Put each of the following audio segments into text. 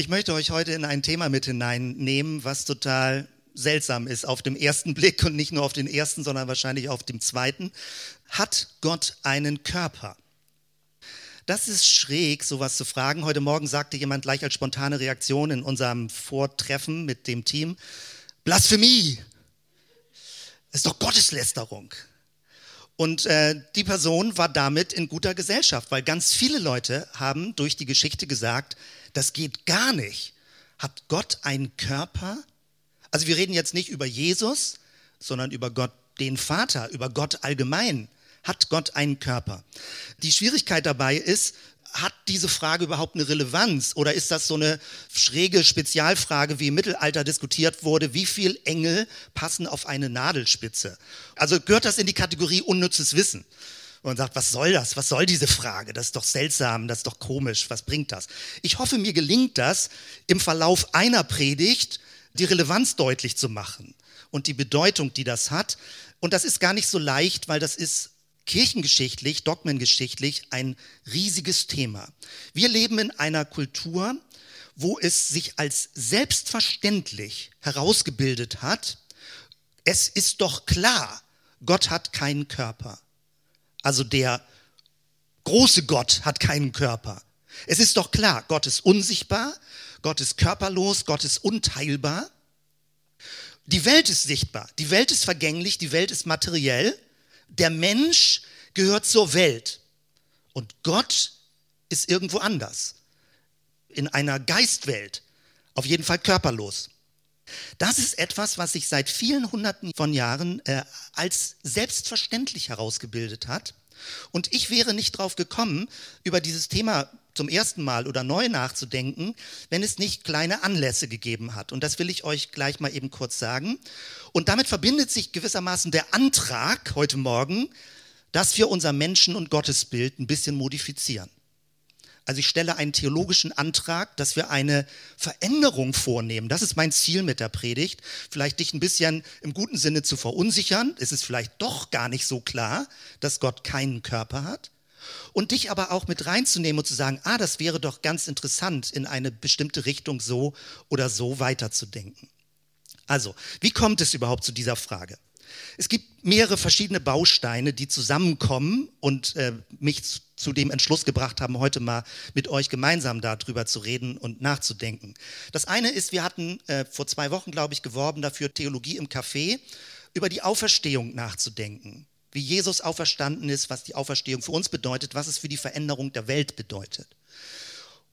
Ich möchte euch heute in ein Thema mit hineinnehmen, was total seltsam ist auf dem ersten Blick und nicht nur auf den ersten, sondern wahrscheinlich auf dem zweiten. Hat Gott einen Körper? Das ist schräg, sowas zu fragen. Heute Morgen sagte jemand gleich als spontane Reaktion in unserem Vortreffen mit dem Team, Blasphemie! Das ist doch Gotteslästerung. Und äh, die Person war damit in guter Gesellschaft, weil ganz viele Leute haben durch die Geschichte gesagt, das geht gar nicht. Hat Gott einen Körper? Also wir reden jetzt nicht über Jesus, sondern über Gott, den Vater, über Gott allgemein. Hat Gott einen Körper? Die Schwierigkeit dabei ist, hat diese Frage überhaupt eine Relevanz oder ist das so eine schräge Spezialfrage, wie im Mittelalter diskutiert wurde, wie viel Engel passen auf eine Nadelspitze? Also gehört das in die Kategorie unnützes Wissen? Und sagt, was soll das? Was soll diese Frage? Das ist doch seltsam, das ist doch komisch, was bringt das? Ich hoffe, mir gelingt das, im Verlauf einer Predigt die Relevanz deutlich zu machen und die Bedeutung, die das hat. Und das ist gar nicht so leicht, weil das ist kirchengeschichtlich, dogmengeschichtlich ein riesiges Thema. Wir leben in einer Kultur, wo es sich als selbstverständlich herausgebildet hat, es ist doch klar, Gott hat keinen Körper. Also der große Gott hat keinen Körper. Es ist doch klar, Gott ist unsichtbar, Gott ist körperlos, Gott ist unteilbar. Die Welt ist sichtbar, die Welt ist vergänglich, die Welt ist materiell der Mensch gehört zur Welt und Gott ist irgendwo anders, in einer Geistwelt, auf jeden Fall körperlos. Das ist etwas, was sich seit vielen hunderten von Jahren äh, als selbstverständlich herausgebildet hat. Und ich wäre nicht drauf gekommen, über dieses Thema zum ersten Mal oder neu nachzudenken, wenn es nicht kleine Anlässe gegeben hat. Und das will ich euch gleich mal eben kurz sagen. Und damit verbindet sich gewissermaßen der Antrag heute Morgen, dass wir unser Menschen- und Gottesbild ein bisschen modifizieren. Also ich stelle einen theologischen Antrag, dass wir eine Veränderung vornehmen. Das ist mein Ziel mit der Predigt. Vielleicht dich ein bisschen im guten Sinne zu verunsichern. Es ist vielleicht doch gar nicht so klar, dass Gott keinen Körper hat und dich aber auch mit reinzunehmen und zu sagen, ah, das wäre doch ganz interessant, in eine bestimmte Richtung so oder so weiterzudenken. Also, wie kommt es überhaupt zu dieser Frage? Es gibt mehrere verschiedene Bausteine, die zusammenkommen und äh, mich zu dem Entschluss gebracht haben, heute mal mit euch gemeinsam darüber zu reden und nachzudenken. Das eine ist, wir hatten äh, vor zwei Wochen, glaube ich, geworben dafür, Theologie im Café, über die Auferstehung nachzudenken wie Jesus auferstanden ist, was die Auferstehung für uns bedeutet, was es für die Veränderung der Welt bedeutet.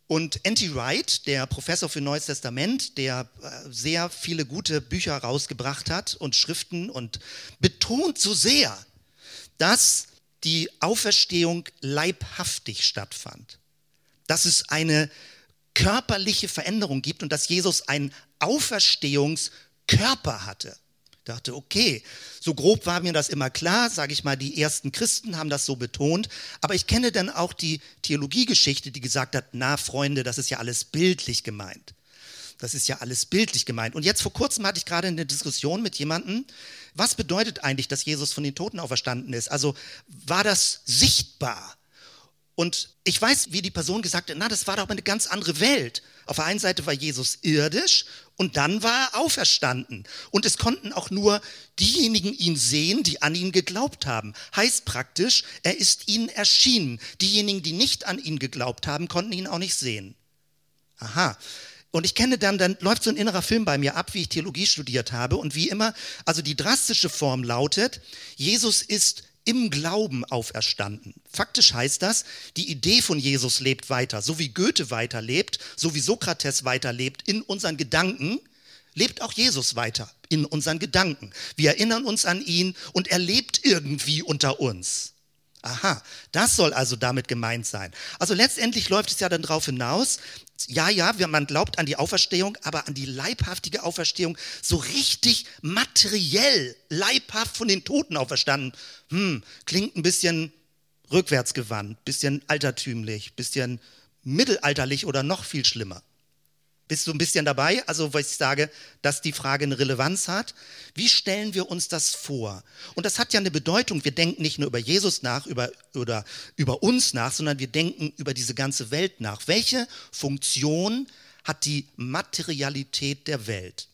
Und N.T. Wright, der Professor für Neues Testament, der äh, sehr viele gute Bücher rausgebracht hat und Schriften und betont so sehr, dass die Auferstehung leibhaftig stattfand. Dass es eine körperliche Veränderung gibt und dass Jesus einen Auferstehungskörper hatte dachte, okay, so grob war mir das immer klar, sage ich mal, die ersten Christen haben das so betont, aber ich kenne dann auch die Theologiegeschichte, die gesagt hat, na Freunde, das ist ja alles bildlich gemeint. Das ist ja alles bildlich gemeint. Und jetzt vor kurzem hatte ich gerade eine Diskussion mit jemandem, was bedeutet eigentlich, dass Jesus von den Toten auferstanden ist? Also war das sichtbar? Und ich weiß, wie die Person gesagt hat, na, das war doch eine ganz andere Welt. Auf der einen Seite war Jesus irdisch und dann war er auferstanden. Und es konnten auch nur diejenigen ihn sehen, die an ihn geglaubt haben. Heißt praktisch, er ist ihnen erschienen. Diejenigen, die nicht an ihn geglaubt haben, konnten ihn auch nicht sehen. Aha. Und ich kenne dann, dann läuft so ein innerer Film bei mir ab, wie ich Theologie studiert habe. Und wie immer, also die drastische Form lautet, Jesus ist im Glauben auferstanden. Faktisch heißt das, die Idee von Jesus lebt weiter. So wie Goethe weiterlebt, so wie Sokrates weiterlebt in unseren Gedanken, lebt auch Jesus weiter in unseren Gedanken. Wir erinnern uns an ihn und er lebt irgendwie unter uns. Aha, das soll also damit gemeint sein. Also letztendlich läuft es ja dann darauf hinaus, ja, ja, man glaubt an die Auferstehung, aber an die leibhaftige Auferstehung, so richtig materiell, leibhaft von den Toten auferstanden. Hm, klingt ein bisschen rückwärtsgewandt, bisschen altertümlich, bisschen mittelalterlich oder noch viel schlimmer. Bist du ein bisschen dabei? Also, weil ich sage, dass die Frage eine Relevanz hat. Wie stellen wir uns das vor? Und das hat ja eine Bedeutung. Wir denken nicht nur über Jesus nach über, oder über uns nach, sondern wir denken über diese ganze Welt nach. Welche Funktion hat die Materialität der Welt.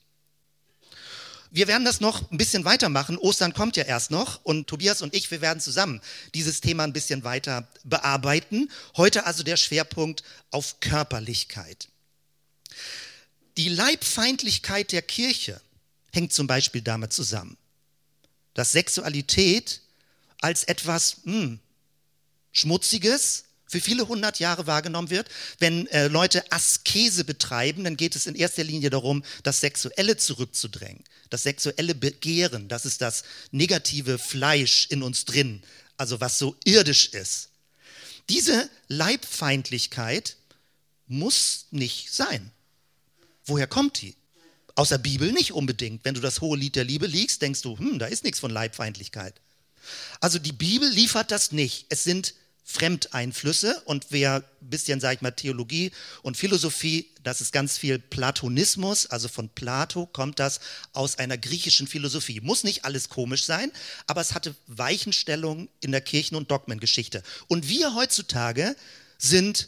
Wir werden das noch ein bisschen weitermachen. Ostern kommt ja erst noch und Tobias und ich, wir werden zusammen dieses Thema ein bisschen weiter bearbeiten. Heute also der Schwerpunkt auf Körperlichkeit. Die Leibfeindlichkeit der Kirche hängt zum Beispiel damit zusammen, dass Sexualität als etwas hm, Schmutziges, für viele hundert Jahre wahrgenommen wird. Wenn äh, Leute Askese betreiben, dann geht es in erster Linie darum, das Sexuelle zurückzudrängen. Das sexuelle Begehren, das ist das negative Fleisch in uns drin, also was so irdisch ist. Diese Leibfeindlichkeit muss nicht sein. Woher kommt die? Aus der Bibel nicht unbedingt. Wenn du das hohe Lied der Liebe liest, denkst du, hm, da ist nichts von Leibfeindlichkeit. Also die Bibel liefert das nicht. Es sind Fremdeinflüsse und wer ein bisschen, sage ich mal, Theologie und Philosophie, das ist ganz viel Platonismus, also von Plato kommt das aus einer griechischen Philosophie. Muss nicht alles komisch sein, aber es hatte Weichenstellungen in der Kirchen- und Dogmengeschichte. Und wir heutzutage sind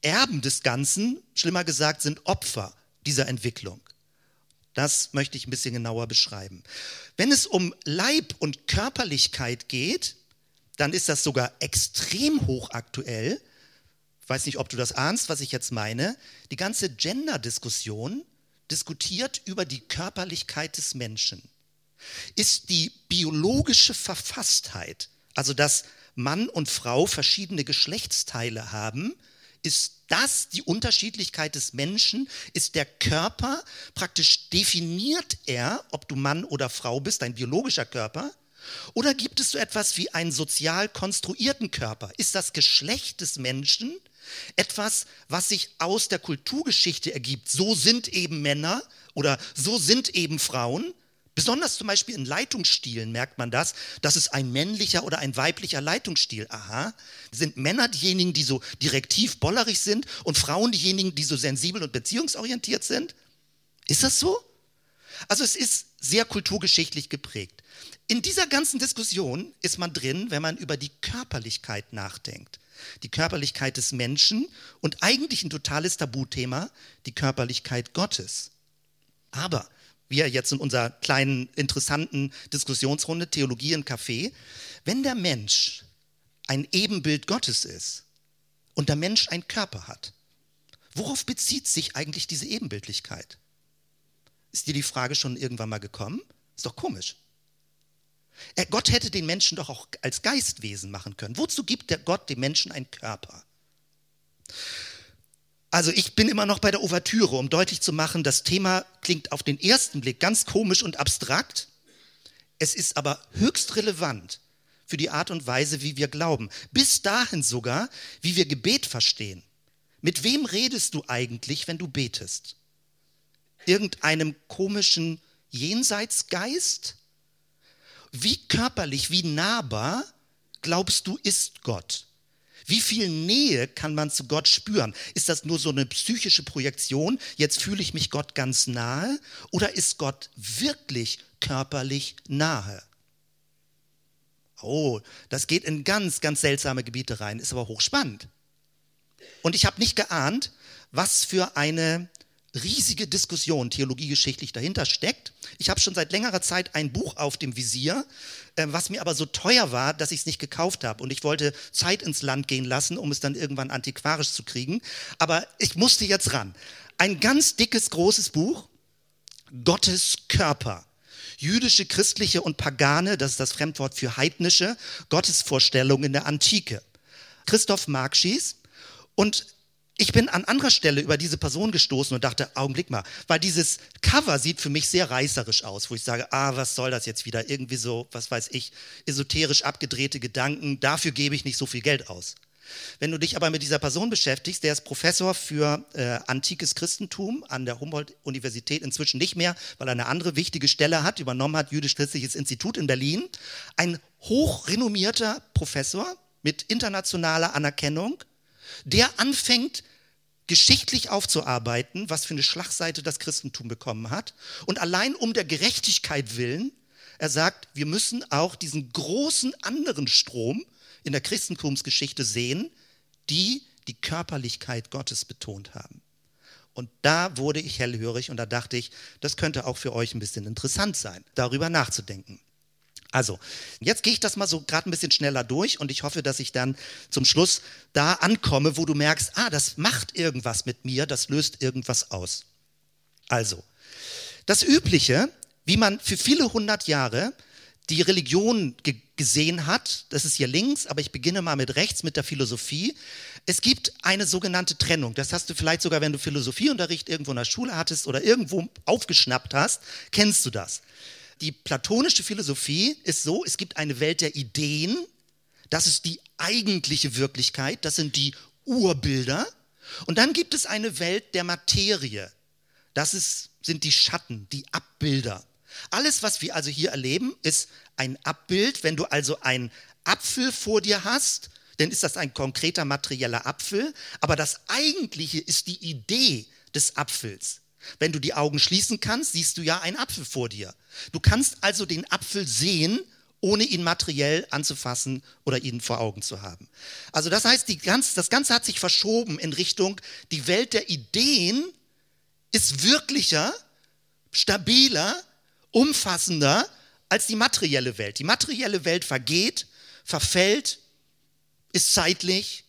Erben des Ganzen, schlimmer gesagt, sind Opfer dieser Entwicklung. Das möchte ich ein bisschen genauer beschreiben. Wenn es um Leib und Körperlichkeit geht, dann ist das sogar extrem hochaktuell. Ich weiß nicht, ob du das ahnst, was ich jetzt meine. Die ganze Gender-Diskussion diskutiert über die Körperlichkeit des Menschen. Ist die biologische Verfasstheit, also dass Mann und Frau verschiedene Geschlechtsteile haben, ist das die Unterschiedlichkeit des Menschen? Ist der Körper praktisch definiert er, ob du Mann oder Frau bist, dein biologischer Körper? Oder gibt es so etwas wie einen sozial konstruierten Körper? Ist das Geschlecht des Menschen etwas, was sich aus der Kulturgeschichte ergibt? So sind eben Männer oder so sind eben Frauen. Besonders zum Beispiel in Leitungsstilen merkt man das. Das ist ein männlicher oder ein weiblicher Leitungsstil. Aha. Sind Männer diejenigen, die so direktiv bollerig sind und Frauen diejenigen, die so sensibel und beziehungsorientiert sind? Ist das so? Also es ist sehr kulturgeschichtlich geprägt. In dieser ganzen Diskussion ist man drin, wenn man über die Körperlichkeit nachdenkt. Die Körperlichkeit des Menschen und eigentlich ein totales Tabuthema, die Körperlichkeit Gottes. Aber wir jetzt in unserer kleinen, interessanten Diskussionsrunde Theologie im Café, wenn der Mensch ein Ebenbild Gottes ist und der Mensch einen Körper hat, worauf bezieht sich eigentlich diese Ebenbildlichkeit? Ist dir die Frage schon irgendwann mal gekommen? Ist doch komisch. Gott hätte den Menschen doch auch als Geistwesen machen können. Wozu gibt der Gott dem Menschen einen Körper? Also ich bin immer noch bei der Ouvertüre, um deutlich zu machen, das Thema klingt auf den ersten Blick ganz komisch und abstrakt. Es ist aber höchst relevant für die Art und Weise, wie wir glauben. Bis dahin sogar, wie wir Gebet verstehen. Mit wem redest du eigentlich, wenn du betest? Irgendeinem komischen Jenseitsgeist? Wie körperlich, wie nahbar glaubst du, ist Gott? Wie viel Nähe kann man zu Gott spüren? Ist das nur so eine psychische Projektion? Jetzt fühle ich mich Gott ganz nahe? Oder ist Gott wirklich körperlich nahe? Oh, das geht in ganz, ganz seltsame Gebiete rein, ist aber hochspannend. Und ich habe nicht geahnt, was für eine riesige Diskussion theologiegeschichtlich dahinter steckt. Ich habe schon seit längerer Zeit ein Buch auf dem Visier, äh, was mir aber so teuer war, dass ich es nicht gekauft habe. Und ich wollte Zeit ins Land gehen lassen, um es dann irgendwann antiquarisch zu kriegen. Aber ich musste jetzt ran. Ein ganz dickes, großes Buch, Gottes Körper. Jüdische, christliche und pagane, das ist das Fremdwort für heidnische, Gottesvorstellungen in der Antike. Christoph Markschies. Und ich bin an anderer Stelle über diese Person gestoßen und dachte, Augenblick mal, weil dieses Cover sieht für mich sehr reißerisch aus, wo ich sage, ah, was soll das jetzt wieder? Irgendwie so, was weiß ich, esoterisch abgedrehte Gedanken, dafür gebe ich nicht so viel Geld aus. Wenn du dich aber mit dieser Person beschäftigst, der ist Professor für äh, antikes Christentum an der Humboldt-Universität, inzwischen nicht mehr, weil er eine andere wichtige Stelle hat, übernommen hat, Jüdisch-Christliches Institut in Berlin. Ein hochrenommierter Professor mit internationaler Anerkennung, der anfängt, geschichtlich aufzuarbeiten, was für eine Schlagseite das Christentum bekommen hat. Und allein um der Gerechtigkeit willen, er sagt, wir müssen auch diesen großen anderen Strom in der Christentumsgeschichte sehen, die die Körperlichkeit Gottes betont haben. Und da wurde ich hellhörig und da dachte ich, das könnte auch für euch ein bisschen interessant sein, darüber nachzudenken. Also, jetzt gehe ich das mal so gerade ein bisschen schneller durch und ich hoffe, dass ich dann zum Schluss da ankomme, wo du merkst, ah, das macht irgendwas mit mir, das löst irgendwas aus. Also, das Übliche, wie man für viele hundert Jahre die Religion ge gesehen hat, das ist hier links, aber ich beginne mal mit rechts, mit der Philosophie. Es gibt eine sogenannte Trennung. Das hast du vielleicht sogar, wenn du Philosophieunterricht irgendwo in der Schule hattest oder irgendwo aufgeschnappt hast, kennst du das. Die platonische Philosophie ist so, es gibt eine Welt der Ideen, das ist die eigentliche Wirklichkeit, das sind die Urbilder. Und dann gibt es eine Welt der Materie, das ist, sind die Schatten, die Abbilder. Alles, was wir also hier erleben, ist ein Abbild. Wenn du also einen Apfel vor dir hast, dann ist das ein konkreter materieller Apfel. Aber das Eigentliche ist die Idee des Apfels. Wenn du die Augen schließen kannst, siehst du ja einen Apfel vor dir. Du kannst also den Apfel sehen, ohne ihn materiell anzufassen oder ihn vor Augen zu haben. Also das heißt, ganz, das Ganze hat sich verschoben in Richtung, die Welt der Ideen ist wirklicher, stabiler, umfassender als die materielle Welt. Die materielle Welt vergeht, verfällt, ist zeitlich,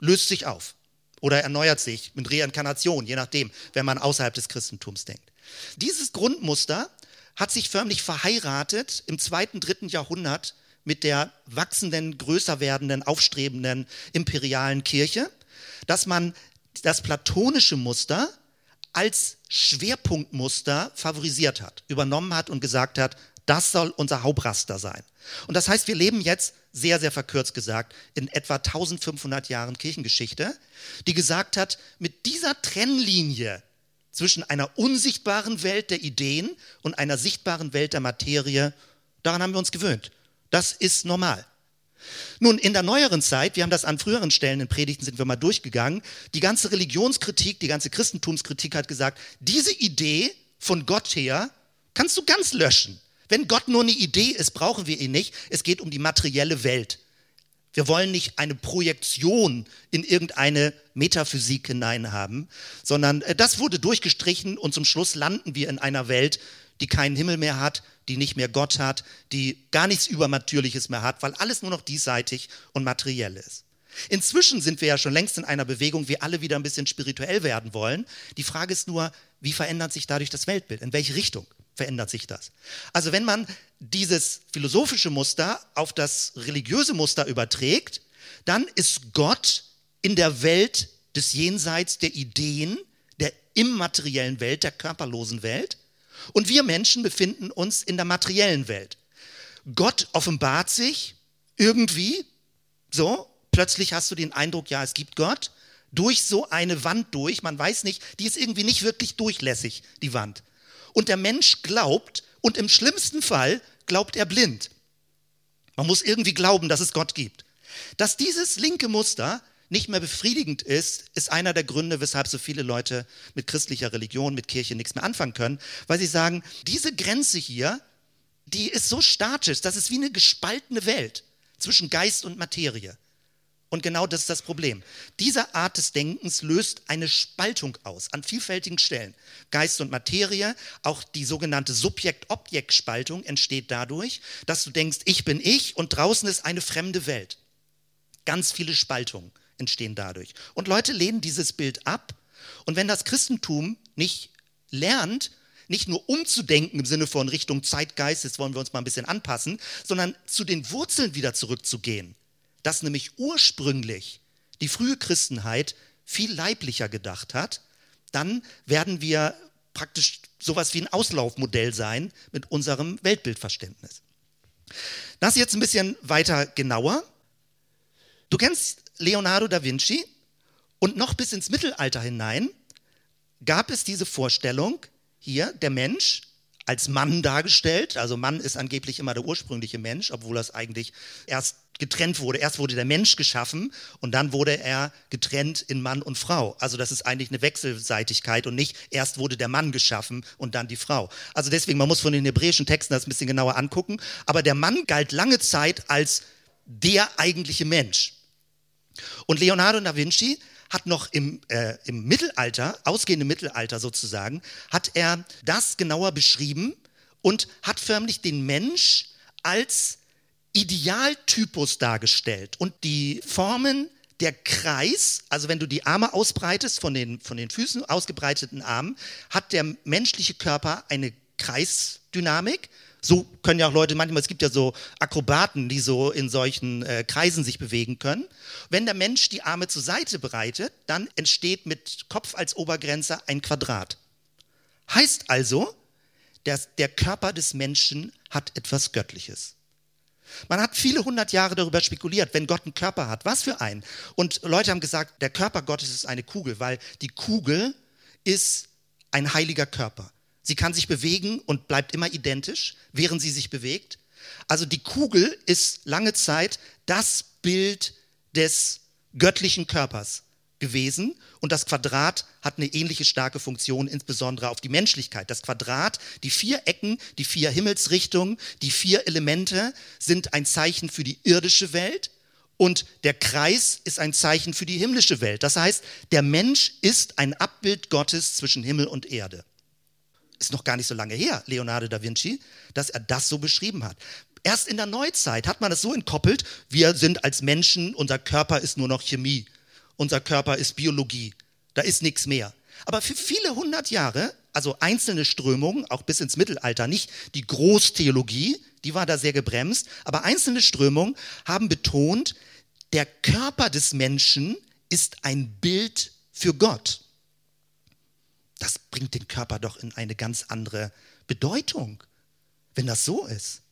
löst sich auf oder erneuert sich mit Reinkarnation, je nachdem, wenn man außerhalb des Christentums denkt. Dieses Grundmuster hat sich förmlich verheiratet im zweiten, dritten Jahrhundert mit der wachsenden, größer werdenden, aufstrebenden imperialen Kirche, dass man das platonische Muster als Schwerpunktmuster favorisiert hat, übernommen hat und gesagt hat, das soll unser Hauptraster sein. Und das heißt, wir leben jetzt, sehr, sehr verkürzt gesagt, in etwa 1500 Jahren Kirchengeschichte, die gesagt hat, mit dieser Trennlinie zwischen einer unsichtbaren Welt der Ideen und einer sichtbaren Welt der Materie, daran haben wir uns gewöhnt. Das ist normal. Nun, in der neueren Zeit, wir haben das an früheren Stellen in Predigten sind wir mal durchgegangen, die ganze Religionskritik, die ganze Christentumskritik hat gesagt, diese Idee von Gott her kannst du ganz löschen. Wenn Gott nur eine Idee ist, brauchen wir ihn nicht. Es geht um die materielle Welt. Wir wollen nicht eine Projektion in irgendeine Metaphysik hinein haben, sondern äh, das wurde durchgestrichen und zum Schluss landen wir in einer Welt, die keinen Himmel mehr hat, die nicht mehr Gott hat, die gar nichts Übernatürliches mehr hat, weil alles nur noch diesseitig und materiell ist. Inzwischen sind wir ja schon längst in einer Bewegung, wir alle wieder ein bisschen spirituell werden wollen. Die Frage ist nur, wie verändert sich dadurch das Weltbild? In welche Richtung? Verändert sich das. Also wenn man dieses philosophische Muster auf das religiöse Muster überträgt, dann ist Gott in der Welt des Jenseits der Ideen, der immateriellen Welt, der körperlosen Welt. Und wir Menschen befinden uns in der materiellen Welt. Gott offenbart sich irgendwie, so, plötzlich hast du den Eindruck, ja, es gibt Gott, durch so eine Wand durch, man weiß nicht, die ist irgendwie nicht wirklich durchlässig, die Wand und der Mensch glaubt und im schlimmsten Fall glaubt er blind. Man muss irgendwie glauben, dass es Gott gibt. Dass dieses linke Muster nicht mehr befriedigend ist, ist einer der Gründe, weshalb so viele Leute mit christlicher Religion, mit Kirche nichts mehr anfangen können, weil sie sagen, diese Grenze hier, die ist so statisch, das ist wie eine gespaltene Welt zwischen Geist und Materie. Und genau das ist das Problem. Diese Art des Denkens löst eine Spaltung aus an vielfältigen Stellen. Geist und Materie, auch die sogenannte Subjekt-Objekt-Spaltung entsteht dadurch, dass du denkst, ich bin ich und draußen ist eine fremde Welt. Ganz viele Spaltungen entstehen dadurch. Und Leute lehnen dieses Bild ab. Und wenn das Christentum nicht lernt, nicht nur umzudenken im Sinne von Richtung Zeitgeist, jetzt wollen wir uns mal ein bisschen anpassen, sondern zu den Wurzeln wieder zurückzugehen dass nämlich ursprünglich die frühe Christenheit viel leiblicher gedacht hat, dann werden wir praktisch sowas wie ein Auslaufmodell sein mit unserem Weltbildverständnis. Das jetzt ein bisschen weiter genauer. Du kennst Leonardo da Vinci und noch bis ins Mittelalter hinein gab es diese Vorstellung, hier der Mensch als Mann dargestellt. Also Mann ist angeblich immer der ursprüngliche Mensch, obwohl das eigentlich erst getrennt wurde. Erst wurde der Mensch geschaffen und dann wurde er getrennt in Mann und Frau. Also das ist eigentlich eine Wechselseitigkeit und nicht erst wurde der Mann geschaffen und dann die Frau. Also deswegen, man muss von den hebräischen Texten das ein bisschen genauer angucken. Aber der Mann galt lange Zeit als der eigentliche Mensch. Und Leonardo da Vinci hat noch im, äh, im Mittelalter, ausgehenden Mittelalter sozusagen, hat er das genauer beschrieben und hat förmlich den Mensch als Idealtypus dargestellt. Und die Formen der Kreis, also wenn du die Arme ausbreitest, von den, von den Füßen ausgebreiteten Armen, hat der menschliche Körper eine Kreisdynamik. So können ja auch Leute, manchmal, es gibt ja so Akrobaten, die so in solchen äh, Kreisen sich bewegen können. Wenn der Mensch die Arme zur Seite breitet, dann entsteht mit Kopf als Obergrenze ein Quadrat. Heißt also, dass der Körper des Menschen hat etwas Göttliches. Man hat viele hundert Jahre darüber spekuliert, wenn Gott einen Körper hat, was für einen. Und Leute haben gesagt, der Körper Gottes ist eine Kugel, weil die Kugel ist ein heiliger Körper. Sie kann sich bewegen und bleibt immer identisch, während sie sich bewegt. Also die Kugel ist lange Zeit das Bild des göttlichen Körpers gewesen und das Quadrat hat eine ähnliche starke Funktion, insbesondere auf die Menschlichkeit. Das Quadrat, die vier Ecken, die vier Himmelsrichtungen, die vier Elemente sind ein Zeichen für die irdische Welt und der Kreis ist ein Zeichen für die himmlische Welt. Das heißt, der Mensch ist ein Abbild Gottes zwischen Himmel und Erde. Ist noch gar nicht so lange her, Leonardo da Vinci, dass er das so beschrieben hat. Erst in der Neuzeit hat man das so entkoppelt, wir sind als Menschen, unser Körper ist nur noch Chemie unser Körper ist Biologie. Da ist nichts mehr. Aber für viele hundert Jahre, also einzelne Strömungen, auch bis ins Mittelalter, nicht die Großtheologie, die war da sehr gebremst, aber einzelne Strömungen haben betont, der Körper des Menschen ist ein Bild für Gott. Das bringt den Körper doch in eine ganz andere Bedeutung, wenn das so ist.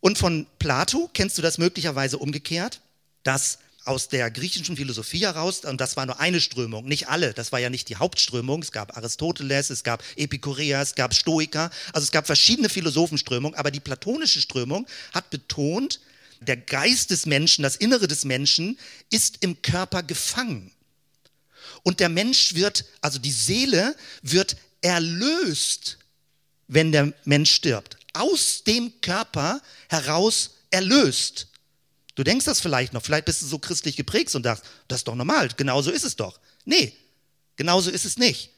Und von Plato kennst du das möglicherweise umgekehrt, dass aus der griechischen Philosophie heraus, und das war nur eine Strömung, nicht alle, das war ja nicht die Hauptströmung, es gab Aristoteles, es gab Epikureer, es gab Stoiker, also es gab verschiedene Philosophenströmungen, aber die platonische Strömung hat betont, der Geist des Menschen, das Innere des Menschen ist im Körper gefangen. Und der Mensch wird, also die Seele wird erlöst, wenn der Mensch stirbt. Aus dem Körper heraus erlöst. Du denkst das vielleicht noch, vielleicht bist du so christlich geprägt und sagst, das ist doch normal, genauso ist es doch. Nee, genauso ist es nicht.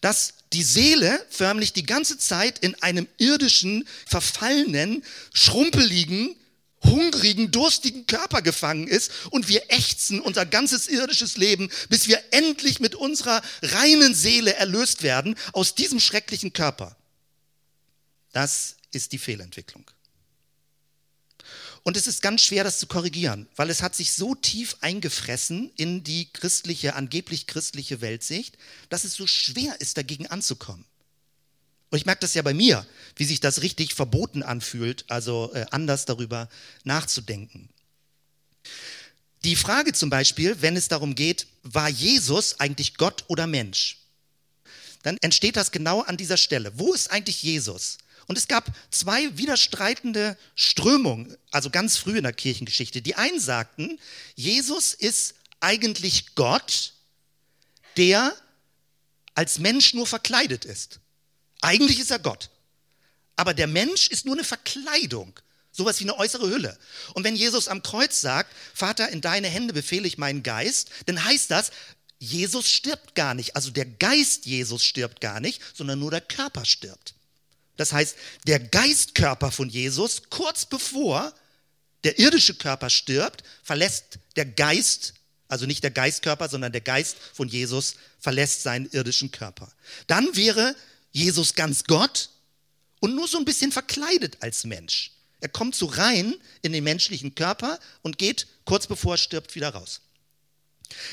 Dass die Seele förmlich die ganze Zeit in einem irdischen, verfallenen, schrumpeligen, hungrigen, durstigen Körper gefangen ist und wir ächzen unser ganzes irdisches Leben, bis wir endlich mit unserer reinen Seele erlöst werden aus diesem schrecklichen Körper. Das ist die Fehlentwicklung. Und es ist ganz schwer, das zu korrigieren, weil es hat sich so tief eingefressen in die christliche, angeblich christliche Weltsicht, dass es so schwer ist, dagegen anzukommen. Und ich merke das ja bei mir, wie sich das richtig verboten anfühlt, also äh, anders darüber nachzudenken. Die Frage zum Beispiel, wenn es darum geht, war Jesus eigentlich Gott oder Mensch? Dann entsteht das genau an dieser Stelle. Wo ist eigentlich Jesus? Und es gab zwei widerstreitende Strömungen, also ganz früh in der Kirchengeschichte. Die einen sagten, Jesus ist eigentlich Gott, der als Mensch nur verkleidet ist. Eigentlich ist er Gott. Aber der Mensch ist nur eine Verkleidung, sowas wie eine äußere Hülle. Und wenn Jesus am Kreuz sagt, Vater, in deine Hände befehle ich meinen Geist, dann heißt das, Jesus stirbt gar nicht. Also der Geist Jesus stirbt gar nicht, sondern nur der Körper stirbt. Das heißt, der Geistkörper von Jesus, kurz bevor der irdische Körper stirbt, verlässt der Geist, also nicht der Geistkörper, sondern der Geist von Jesus verlässt seinen irdischen Körper. Dann wäre Jesus ganz Gott und nur so ein bisschen verkleidet als Mensch. Er kommt so rein in den menschlichen Körper und geht kurz bevor er stirbt wieder raus.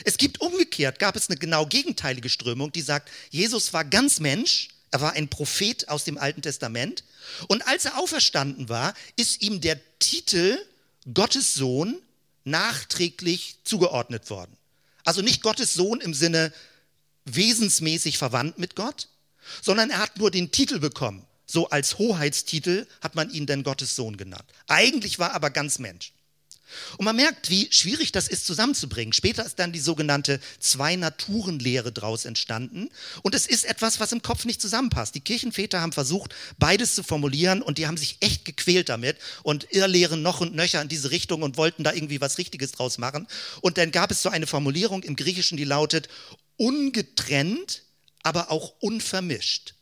Es gibt umgekehrt, gab es eine genau gegenteilige Strömung, die sagt, Jesus war ganz Mensch er war ein Prophet aus dem Alten Testament. Und als er auferstanden war, ist ihm der Titel Gottes Sohn nachträglich zugeordnet worden. Also nicht Gottes Sohn im Sinne wesensmäßig verwandt mit Gott, sondern er hat nur den Titel bekommen. So als Hoheitstitel hat man ihn dann Gottes Sohn genannt. Eigentlich war er aber ganz Mensch. Und man merkt, wie schwierig das ist zusammenzubringen. Später ist dann die sogenannte Zwei-Naturen-Lehre draus entstanden. Und es ist etwas, was im Kopf nicht zusammenpasst. Die Kirchenväter haben versucht, beides zu formulieren und die haben sich echt gequält damit und irrlehren noch und nöcher in diese Richtung und wollten da irgendwie was Richtiges draus machen. Und dann gab es so eine Formulierung im Griechischen, die lautet ungetrennt, aber auch unvermischt.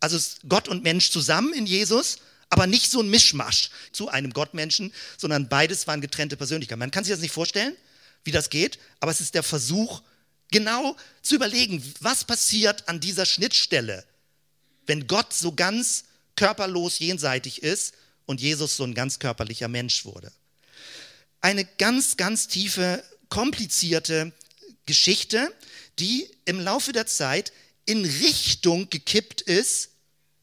Also Gott und Mensch zusammen in Jesus aber nicht so ein Mischmasch zu einem Gottmenschen, sondern beides waren getrennte Persönlichkeiten. Man kann sich das nicht vorstellen, wie das geht, aber es ist der Versuch, genau zu überlegen, was passiert an dieser Schnittstelle, wenn Gott so ganz körperlos jenseitig ist und Jesus so ein ganz körperlicher Mensch wurde. Eine ganz, ganz tiefe, komplizierte Geschichte, die im Laufe der Zeit in Richtung gekippt ist,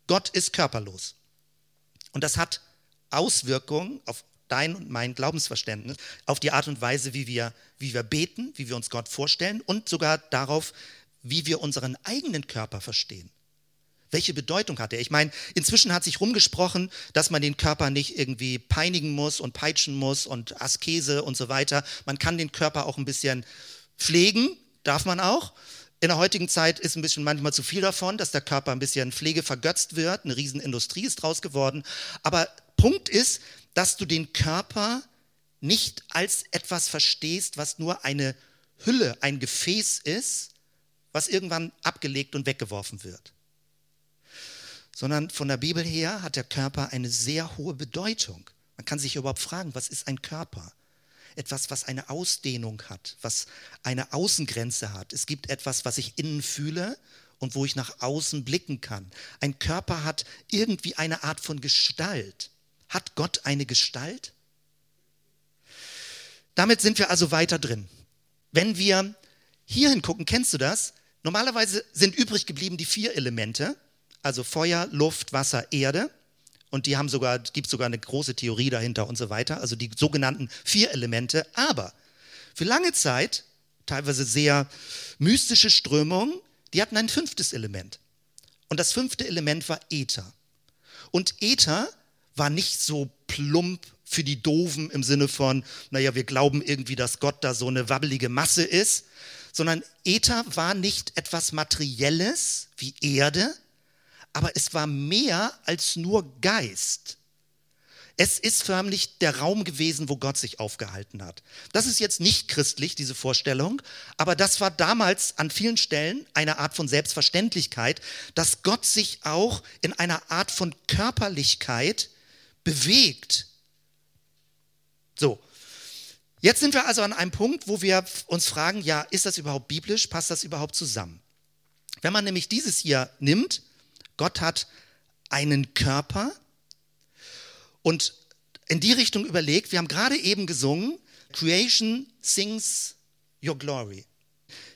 Gott ist körperlos. Und das hat Auswirkungen auf dein und mein Glaubensverständnis, auf die Art und Weise, wie wir, wie wir beten, wie wir uns Gott vorstellen und sogar darauf, wie wir unseren eigenen Körper verstehen. Welche Bedeutung hat er? Ich meine, inzwischen hat sich rumgesprochen, dass man den Körper nicht irgendwie peinigen muss und peitschen muss und Askese und so weiter. Man kann den Körper auch ein bisschen pflegen, darf man auch. In der heutigen Zeit ist ein bisschen manchmal zu viel davon, dass der Körper ein bisschen Pflege vergötzt wird. Eine Riesenindustrie ist draus geworden. Aber Punkt ist, dass du den Körper nicht als etwas verstehst, was nur eine Hülle, ein Gefäß ist, was irgendwann abgelegt und weggeworfen wird. Sondern von der Bibel her hat der Körper eine sehr hohe Bedeutung. Man kann sich überhaupt fragen, was ist ein Körper? Etwas, was eine Ausdehnung hat, was eine Außengrenze hat. Es gibt etwas, was ich innen fühle und wo ich nach außen blicken kann. Ein Körper hat irgendwie eine Art von Gestalt. Hat Gott eine Gestalt? Damit sind wir also weiter drin. Wenn wir hier hingucken, kennst du das? Normalerweise sind übrig geblieben die vier Elemente, also Feuer, Luft, Wasser, Erde und die haben sogar, gibt sogar eine große Theorie dahinter und so weiter, also die sogenannten vier Elemente. Aber für lange Zeit, teilweise sehr mystische Strömungen, die hatten ein fünftes Element. Und das fünfte Element war Äther. Und Äther war nicht so plump für die Doofen im Sinne von, naja, wir glauben irgendwie, dass Gott da so eine wabbelige Masse ist, sondern Äther war nicht etwas Materielles wie Erde, aber es war mehr als nur Geist. Es ist förmlich der Raum gewesen, wo Gott sich aufgehalten hat. Das ist jetzt nicht christlich, diese Vorstellung, aber das war damals an vielen Stellen eine Art von Selbstverständlichkeit, dass Gott sich auch in einer Art von Körperlichkeit bewegt. So, jetzt sind wir also an einem Punkt, wo wir uns fragen, ja, ist das überhaupt biblisch? Passt das überhaupt zusammen? Wenn man nämlich dieses hier nimmt, Gott hat einen Körper und in die Richtung überlegt, wir haben gerade eben gesungen, Creation sings your glory.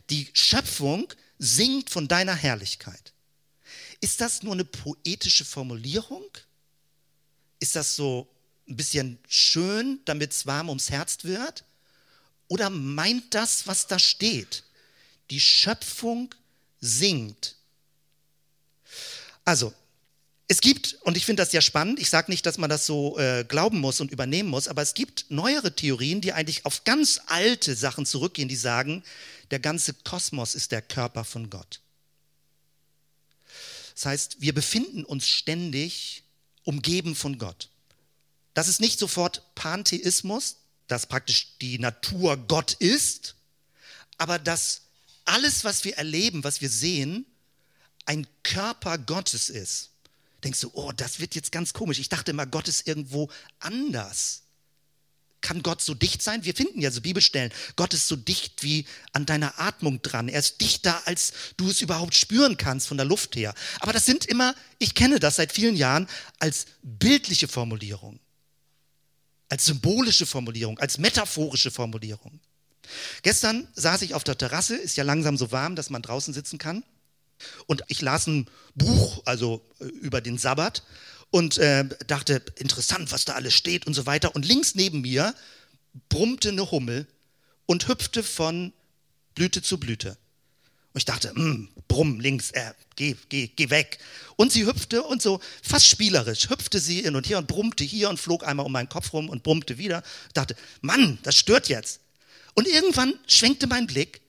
Die Schöpfung singt von deiner Herrlichkeit. Ist das nur eine poetische Formulierung? Ist das so ein bisschen schön, damit es warm ums Herz wird? Oder meint das, was da steht? Die Schöpfung singt also, es gibt, und ich finde das sehr spannend, ich sage nicht, dass man das so äh, glauben muss und übernehmen muss, aber es gibt neuere Theorien, die eigentlich auf ganz alte Sachen zurückgehen, die sagen, der ganze Kosmos ist der Körper von Gott. Das heißt, wir befinden uns ständig umgeben von Gott. Das ist nicht sofort Pantheismus, dass praktisch die Natur Gott ist, aber dass alles, was wir erleben, was wir sehen, ein Körper Gottes ist, denkst du, oh, das wird jetzt ganz komisch. Ich dachte immer, Gott ist irgendwo anders. Kann Gott so dicht sein? Wir finden ja so Bibelstellen, Gott ist so dicht wie an deiner Atmung dran. Er ist dichter, als du es überhaupt spüren kannst von der Luft her. Aber das sind immer, ich kenne das seit vielen Jahren, als bildliche Formulierung, als symbolische Formulierung, als metaphorische Formulierung. Gestern saß ich auf der Terrasse, ist ja langsam so warm, dass man draußen sitzen kann. Und ich las ein Buch, also äh, über den Sabbat, und äh, dachte, interessant, was da alles steht und so weiter. Und links neben mir brummte eine Hummel und hüpfte von Blüte zu Blüte. Und ich dachte, hm, brumm, links, äh, geh, geh, geh weg. Und sie hüpfte und so fast spielerisch hüpfte sie hin und her und brummte hier und flog einmal um meinen Kopf rum und brummte wieder. Ich dachte, Mann, das stört jetzt. Und irgendwann schwenkte mein Blick.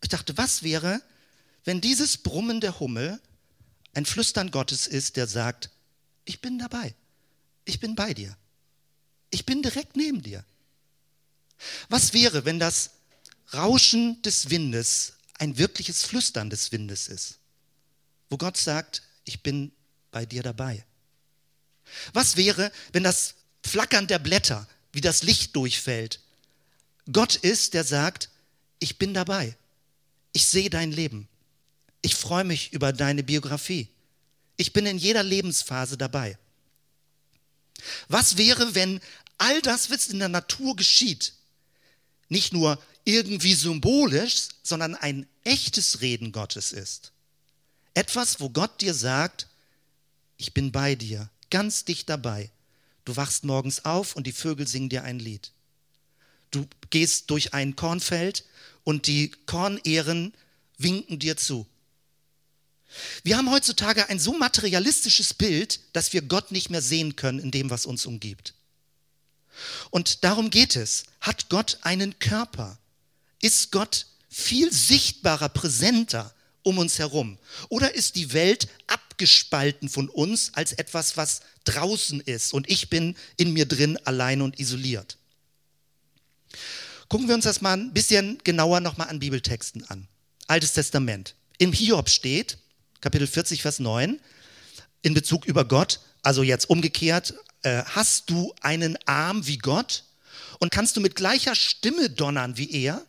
Ich dachte, was wäre, wenn dieses Brummen der Hummel ein Flüstern Gottes ist, der sagt, ich bin dabei, ich bin bei dir, ich bin direkt neben dir. Was wäre, wenn das Rauschen des Windes ein wirkliches Flüstern des Windes ist, wo Gott sagt, ich bin bei dir dabei? Was wäre, wenn das Flackern der Blätter, wie das Licht durchfällt, Gott ist, der sagt, ich bin dabei, ich sehe dein Leben, ich freue mich über deine Biografie, ich bin in jeder Lebensphase dabei. Was wäre, wenn all das, was in der Natur geschieht, nicht nur irgendwie symbolisch, sondern ein echtes Reden Gottes ist. Etwas, wo Gott dir sagt, ich bin bei dir, ganz dicht dabei. Du wachst morgens auf und die Vögel singen dir ein Lied. Du gehst durch ein Kornfeld und die Kornehren winken dir zu. Wir haben heutzutage ein so materialistisches Bild, dass wir Gott nicht mehr sehen können in dem, was uns umgibt. Und darum geht es. Hat Gott einen Körper? Ist Gott viel sichtbarer, präsenter um uns herum? Oder ist die Welt abgespalten von uns als etwas, was draußen ist und ich bin in mir drin allein und isoliert? Gucken wir uns das mal ein bisschen genauer nochmal an Bibeltexten an. Altes Testament. Im Hiob steht, Kapitel 40, Vers 9, in Bezug über Gott, also jetzt umgekehrt, äh, hast du einen Arm wie Gott und kannst du mit gleicher Stimme donnern wie er?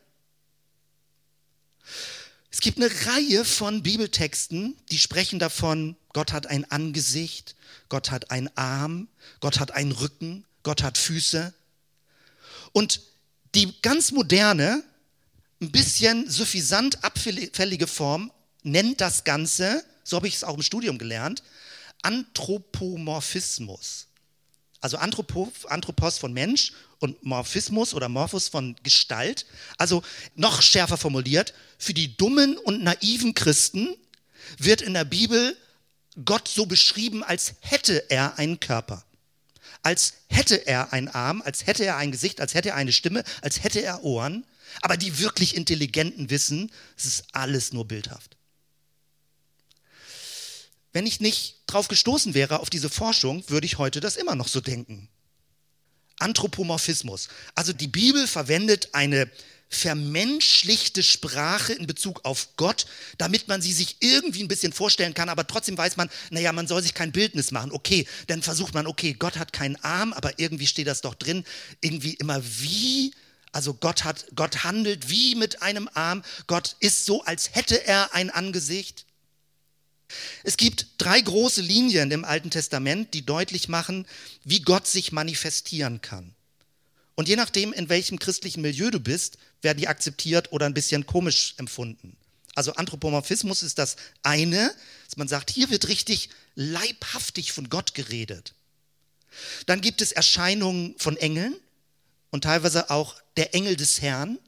Es gibt eine Reihe von Bibeltexten, die sprechen davon, Gott hat ein Angesicht, Gott hat einen Arm, Gott hat einen Rücken, Gott hat Füße. Und die ganz moderne, ein bisschen suffisant abfällige Form nennt das Ganze, so habe ich es auch im Studium gelernt, Anthropomorphismus. Also Anthropos von Mensch und Morphismus oder Morphos von Gestalt. Also noch schärfer formuliert, für die dummen und naiven Christen wird in der Bibel Gott so beschrieben, als hätte er einen Körper. Als hätte er einen Arm, als hätte er ein Gesicht, als hätte er eine Stimme, als hätte er Ohren. Aber die wirklich Intelligenten wissen, es ist alles nur bildhaft. Wenn ich nicht drauf gestoßen wäre auf diese Forschung, würde ich heute das immer noch so denken. Anthropomorphismus. Also die Bibel verwendet eine vermenschlichte Sprache in Bezug auf Gott, damit man sie sich irgendwie ein bisschen vorstellen kann, aber trotzdem weiß man, naja, man soll sich kein Bildnis machen. Okay, dann versucht man, okay, Gott hat keinen Arm, aber irgendwie steht das doch drin, irgendwie immer wie, also Gott hat, Gott handelt wie mit einem Arm, Gott ist so, als hätte er ein Angesicht. Es gibt drei große Linien im Alten Testament, die deutlich machen, wie Gott sich manifestieren kann. Und je nachdem, in welchem christlichen Milieu du bist, werden die akzeptiert oder ein bisschen komisch empfunden. Also Anthropomorphismus ist das eine, dass man sagt, hier wird richtig leibhaftig von Gott geredet. Dann gibt es Erscheinungen von Engeln und teilweise auch der Engel des Herrn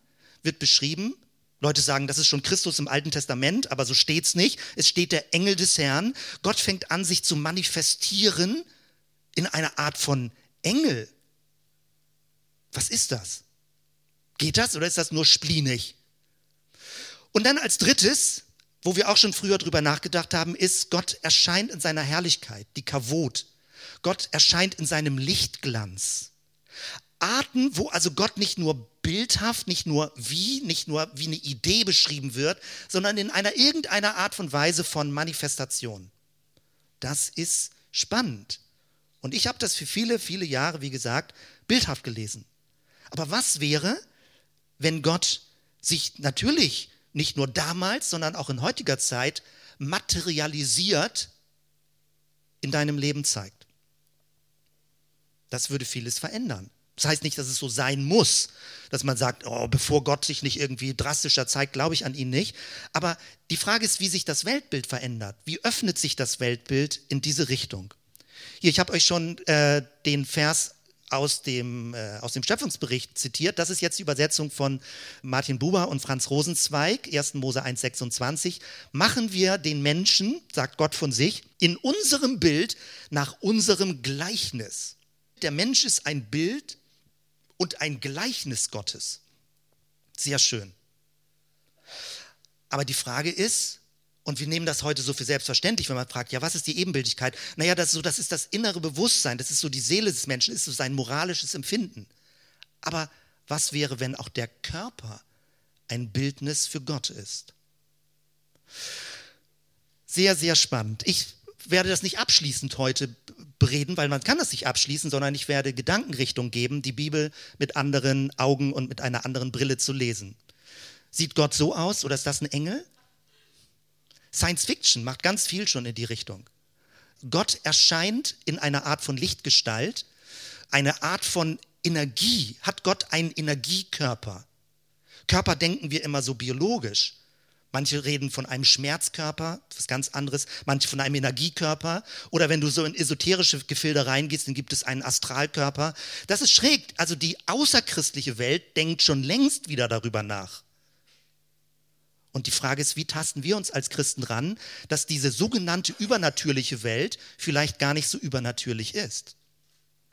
wird beschrieben. Leute sagen, das ist schon Christus im Alten Testament, aber so steht es nicht. Es steht der Engel des Herrn. Gott fängt an, sich zu manifestieren in einer Art von Engel. Was ist das? Geht das oder ist das nur splinig? Und dann als drittes, wo wir auch schon früher drüber nachgedacht haben, ist, Gott erscheint in seiner Herrlichkeit, die Kavot. Gott erscheint in seinem Lichtglanz. Arten, wo also Gott nicht nur bildhaft, nicht nur wie, nicht nur wie eine Idee beschrieben wird, sondern in einer irgendeiner Art von Weise von Manifestation. Das ist spannend. Und ich habe das für viele, viele Jahre, wie gesagt, bildhaft gelesen. Aber was wäre, wenn Gott sich natürlich nicht nur damals, sondern auch in heutiger Zeit materialisiert in deinem Leben zeigt? Das würde vieles verändern. Das heißt nicht, dass es so sein muss, dass man sagt, oh, bevor Gott sich nicht irgendwie drastischer zeigt, glaube ich an ihn nicht. Aber die Frage ist, wie sich das Weltbild verändert. Wie öffnet sich das Weltbild in diese Richtung? Hier, ich habe euch schon äh, den Vers aus dem, äh, aus dem Schöpfungsbericht zitiert. Das ist jetzt die Übersetzung von Martin Buber und Franz Rosenzweig, 1. Mose 1,26. Machen wir den Menschen, sagt Gott von sich, in unserem Bild nach unserem Gleichnis. Der Mensch ist ein Bild und ein Gleichnis Gottes. Sehr schön. Aber die Frage ist, und wir nehmen das heute so für selbstverständlich, wenn man fragt, ja, was ist die Ebenbildigkeit? Naja, das ist, so, das ist das innere Bewusstsein, das ist so die Seele des Menschen, ist so sein moralisches Empfinden. Aber was wäre, wenn auch der Körper ein Bildnis für Gott ist? Sehr, sehr spannend. Ich werde das nicht abschließend heute bereden, weil man kann das nicht abschließen, sondern ich werde Gedankenrichtung geben, die Bibel mit anderen Augen und mit einer anderen Brille zu lesen. Sieht Gott so aus oder ist das ein Engel? Science Fiction macht ganz viel schon in die Richtung. Gott erscheint in einer Art von Lichtgestalt, eine Art von Energie. Hat Gott einen Energiekörper? Körper denken wir immer so biologisch. Manche reden von einem Schmerzkörper, was ganz anderes, manche von einem Energiekörper. Oder wenn du so in esoterische Gefilde reingehst, dann gibt es einen Astralkörper. Das ist schräg. Also die außerchristliche Welt denkt schon längst wieder darüber nach. Und die Frage ist, wie tasten wir uns als Christen ran, dass diese sogenannte übernatürliche Welt vielleicht gar nicht so übernatürlich ist.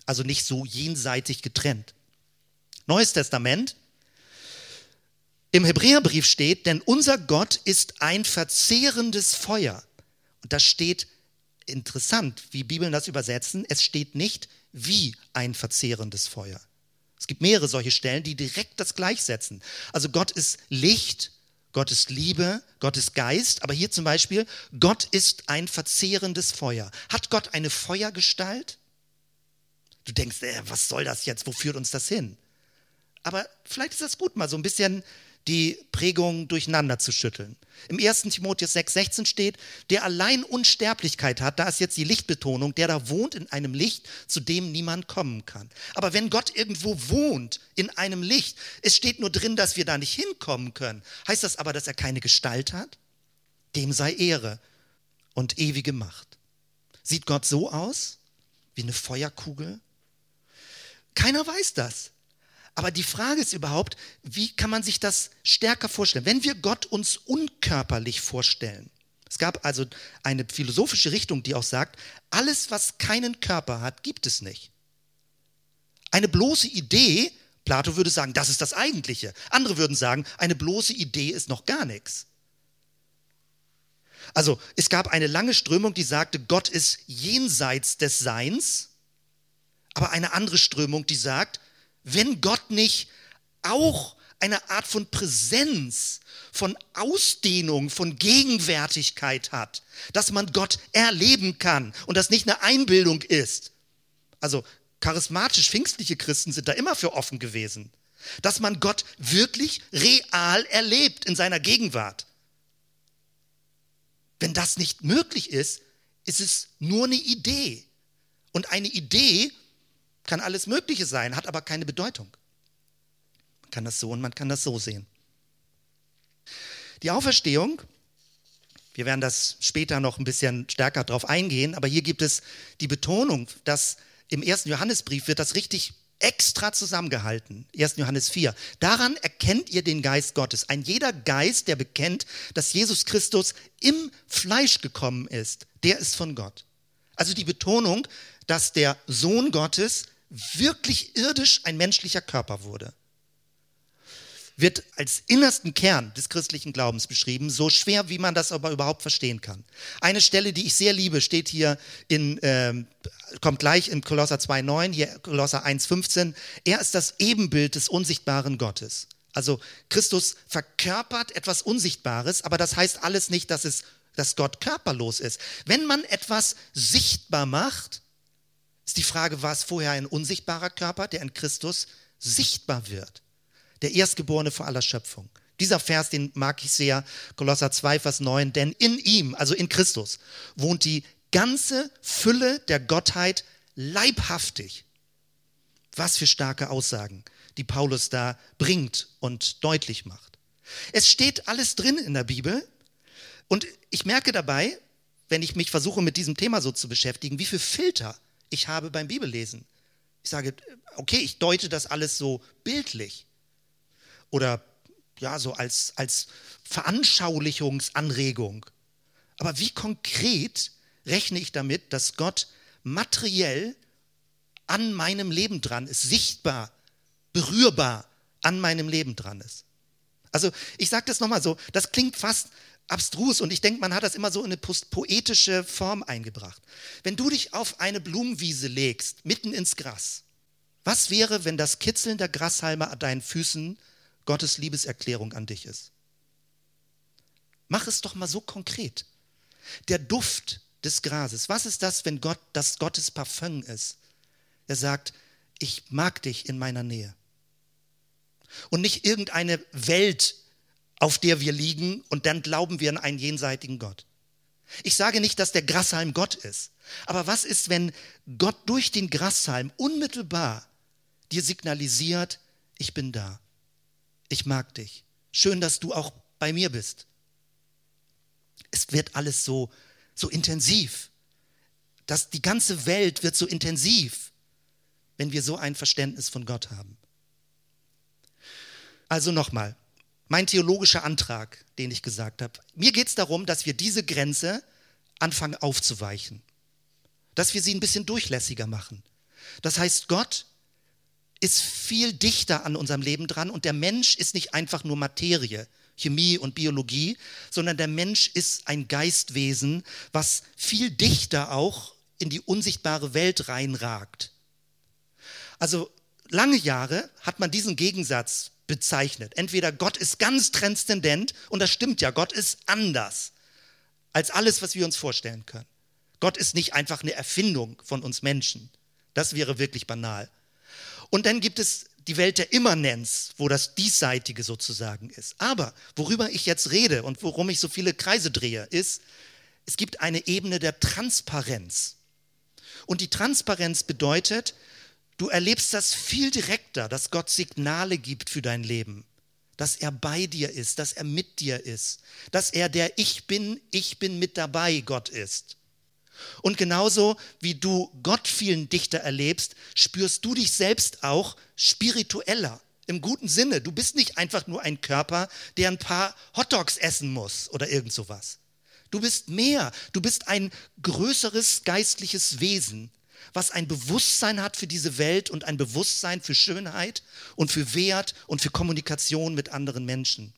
Also nicht so jenseitig getrennt. Neues Testament. Im Hebräerbrief steht, denn unser Gott ist ein verzehrendes Feuer. Und das steht interessant, wie Bibeln das übersetzen. Es steht nicht wie ein verzehrendes Feuer. Es gibt mehrere solche Stellen, die direkt das gleichsetzen. Also Gott ist Licht Gott ist Liebe, Gott ist Geist, aber hier zum Beispiel, Gott ist ein verzehrendes Feuer. Hat Gott eine Feuergestalt? Du denkst, äh, was soll das jetzt? Wo führt uns das hin? Aber vielleicht ist das gut, mal so ein bisschen die Prägung durcheinander zu schütteln. Im 1. Timotheus 6,16 steht, der allein Unsterblichkeit hat, da ist jetzt die Lichtbetonung, der da wohnt in einem Licht, zu dem niemand kommen kann. Aber wenn Gott irgendwo wohnt, in einem Licht, es steht nur drin, dass wir da nicht hinkommen können, heißt das aber, dass er keine Gestalt hat? Dem sei Ehre und ewige Macht. Sieht Gott so aus? Wie eine Feuerkugel? Keiner weiß das. Aber die Frage ist überhaupt, wie kann man sich das stärker vorstellen? Wenn wir Gott uns unkörperlich vorstellen, es gab also eine philosophische Richtung, die auch sagt, alles, was keinen Körper hat, gibt es nicht. Eine bloße Idee, Plato würde sagen, das ist das Eigentliche. Andere würden sagen, eine bloße Idee ist noch gar nichts. Also es gab eine lange Strömung, die sagte, Gott ist jenseits des Seins, aber eine andere Strömung, die sagt, wenn Gott nicht auch eine Art von Präsenz, von Ausdehnung, von Gegenwärtigkeit hat, dass man Gott erleben kann und das nicht eine Einbildung ist. Also charismatisch pfingstliche Christen sind da immer für offen gewesen, dass man Gott wirklich real erlebt in seiner Gegenwart. Wenn das nicht möglich ist, ist es nur eine Idee. Und eine Idee kann alles Mögliche sein, hat aber keine Bedeutung. Man kann das so und man kann das so sehen. Die Auferstehung, wir werden das später noch ein bisschen stärker drauf eingehen, aber hier gibt es die Betonung, dass im ersten Johannesbrief wird das richtig extra zusammengehalten. 1. Johannes 4. Daran erkennt ihr den Geist Gottes. Ein jeder Geist, der bekennt, dass Jesus Christus im Fleisch gekommen ist, der ist von Gott. Also die Betonung, dass der Sohn Gottes wirklich irdisch ein menschlicher Körper wurde, wird als innersten Kern des christlichen Glaubens beschrieben, so schwer, wie man das aber überhaupt verstehen kann. Eine Stelle, die ich sehr liebe, steht hier in, äh, kommt gleich in Kolosser 2,9, hier Kolosser 1,15. Er ist das Ebenbild des unsichtbaren Gottes. Also Christus verkörpert etwas Unsichtbares, aber das heißt alles nicht, dass es dass Gott körperlos ist. Wenn man etwas sichtbar macht, ist die Frage, war es vorher ein unsichtbarer Körper, der in Christus sichtbar wird? Der Erstgeborene vor aller Schöpfung. Dieser Vers, den mag ich sehr, Kolosser 2, Vers 9, denn in ihm, also in Christus, wohnt die ganze Fülle der Gottheit leibhaftig. Was für starke Aussagen, die Paulus da bringt und deutlich macht. Es steht alles drin in der Bibel und ich merke dabei, wenn ich mich versuche mit diesem Thema so zu beschäftigen, wie viel Filter ich habe beim Bibellesen. Ich sage, okay, ich deute das alles so bildlich oder ja, so als, als Veranschaulichungsanregung. Aber wie konkret rechne ich damit, dass Gott materiell an meinem Leben dran ist, sichtbar, berührbar an meinem Leben dran ist? Also ich sage das nochmal so, das klingt fast abstrus und ich denke, man hat das immer so in eine poetische Form eingebracht. Wenn du dich auf eine Blumenwiese legst, mitten ins Gras, was wäre, wenn das Kitzeln der Grashalme an deinen Füßen Gottes Liebeserklärung an dich ist? Mach es doch mal so konkret. Der Duft des Grases, was ist das, wenn Gott das Gottes Parfum ist? Er sagt, ich mag dich in meiner Nähe. Und nicht irgendeine Welt, auf der wir liegen und dann glauben wir an einen jenseitigen Gott. Ich sage nicht, dass der Grashalm Gott ist, aber was ist, wenn Gott durch den Grashalm unmittelbar dir signalisiert, ich bin da, ich mag dich, schön, dass du auch bei mir bist. Es wird alles so, so intensiv, dass die ganze Welt wird so intensiv, wenn wir so ein Verständnis von Gott haben. Also nochmal, mein theologischer Antrag, den ich gesagt habe. Mir geht es darum, dass wir diese Grenze anfangen aufzuweichen, dass wir sie ein bisschen durchlässiger machen. Das heißt, Gott ist viel dichter an unserem Leben dran und der Mensch ist nicht einfach nur Materie, Chemie und Biologie, sondern der Mensch ist ein Geistwesen, was viel dichter auch in die unsichtbare Welt reinragt. Also lange Jahre hat man diesen Gegensatz bezeichnet. Entweder Gott ist ganz transzendent, und das stimmt ja, Gott ist anders als alles, was wir uns vorstellen können. Gott ist nicht einfach eine Erfindung von uns Menschen. Das wäre wirklich banal. Und dann gibt es die Welt der Immanenz, wo das Diesseitige sozusagen ist. Aber worüber ich jetzt rede und worum ich so viele Kreise drehe, ist, es gibt eine Ebene der Transparenz. Und die Transparenz bedeutet, Du erlebst das viel direkter, dass Gott Signale gibt für dein Leben, dass er bei dir ist, dass er mit dir ist, dass er der Ich bin, ich bin mit dabei Gott ist. Und genauso wie du Gott vielen dichter erlebst, spürst du dich selbst auch spiritueller. Im guten Sinne. Du bist nicht einfach nur ein Körper, der ein paar Hotdogs essen muss oder irgend sowas. Du bist mehr. Du bist ein größeres geistliches Wesen, was ein Bewusstsein hat für diese Welt und ein Bewusstsein für Schönheit und für Wert und für Kommunikation mit anderen Menschen.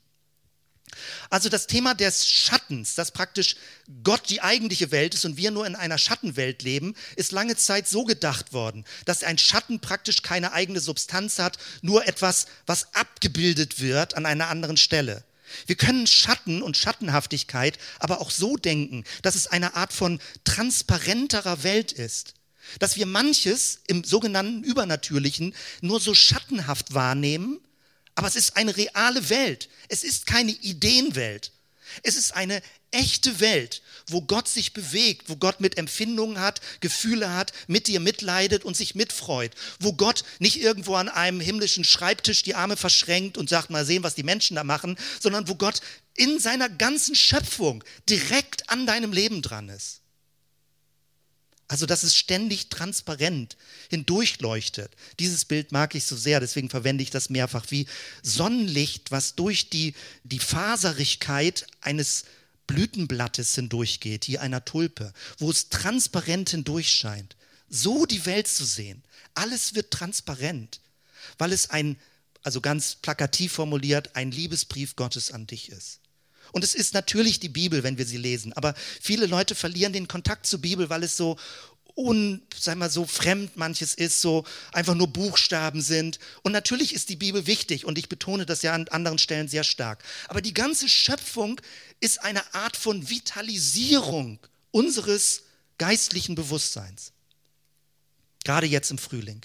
Also das Thema des Schattens, dass praktisch Gott die eigentliche Welt ist und wir nur in einer Schattenwelt leben, ist lange Zeit so gedacht worden, dass ein Schatten praktisch keine eigene Substanz hat, nur etwas, was abgebildet wird an einer anderen Stelle. Wir können Schatten und Schattenhaftigkeit aber auch so denken, dass es eine Art von transparenterer Welt ist dass wir manches im sogenannten Übernatürlichen nur so schattenhaft wahrnehmen, aber es ist eine reale Welt. Es ist keine Ideenwelt. Es ist eine echte Welt, wo Gott sich bewegt, wo Gott mit Empfindungen hat, Gefühle hat, mit dir mitleidet und sich mitfreut, wo Gott nicht irgendwo an einem himmlischen Schreibtisch die Arme verschränkt und sagt, mal sehen, was die Menschen da machen, sondern wo Gott in seiner ganzen Schöpfung direkt an deinem Leben dran ist. Also, dass es ständig transparent hindurchleuchtet. Dieses Bild mag ich so sehr, deswegen verwende ich das mehrfach wie Sonnenlicht, was durch die, die Faserigkeit eines Blütenblattes hindurchgeht, hier einer Tulpe, wo es transparent hindurchscheint. So die Welt zu sehen. Alles wird transparent, weil es ein, also ganz plakativ formuliert, ein Liebesbrief Gottes an dich ist. Und es ist natürlich die Bibel, wenn wir sie lesen. Aber viele Leute verlieren den Kontakt zur Bibel, weil es so un, sag mal, so fremd manches ist, so einfach nur Buchstaben sind. Und natürlich ist die Bibel wichtig und ich betone das ja an anderen Stellen sehr stark. Aber die ganze Schöpfung ist eine Art von Vitalisierung unseres geistlichen Bewusstseins. Gerade jetzt im Frühling.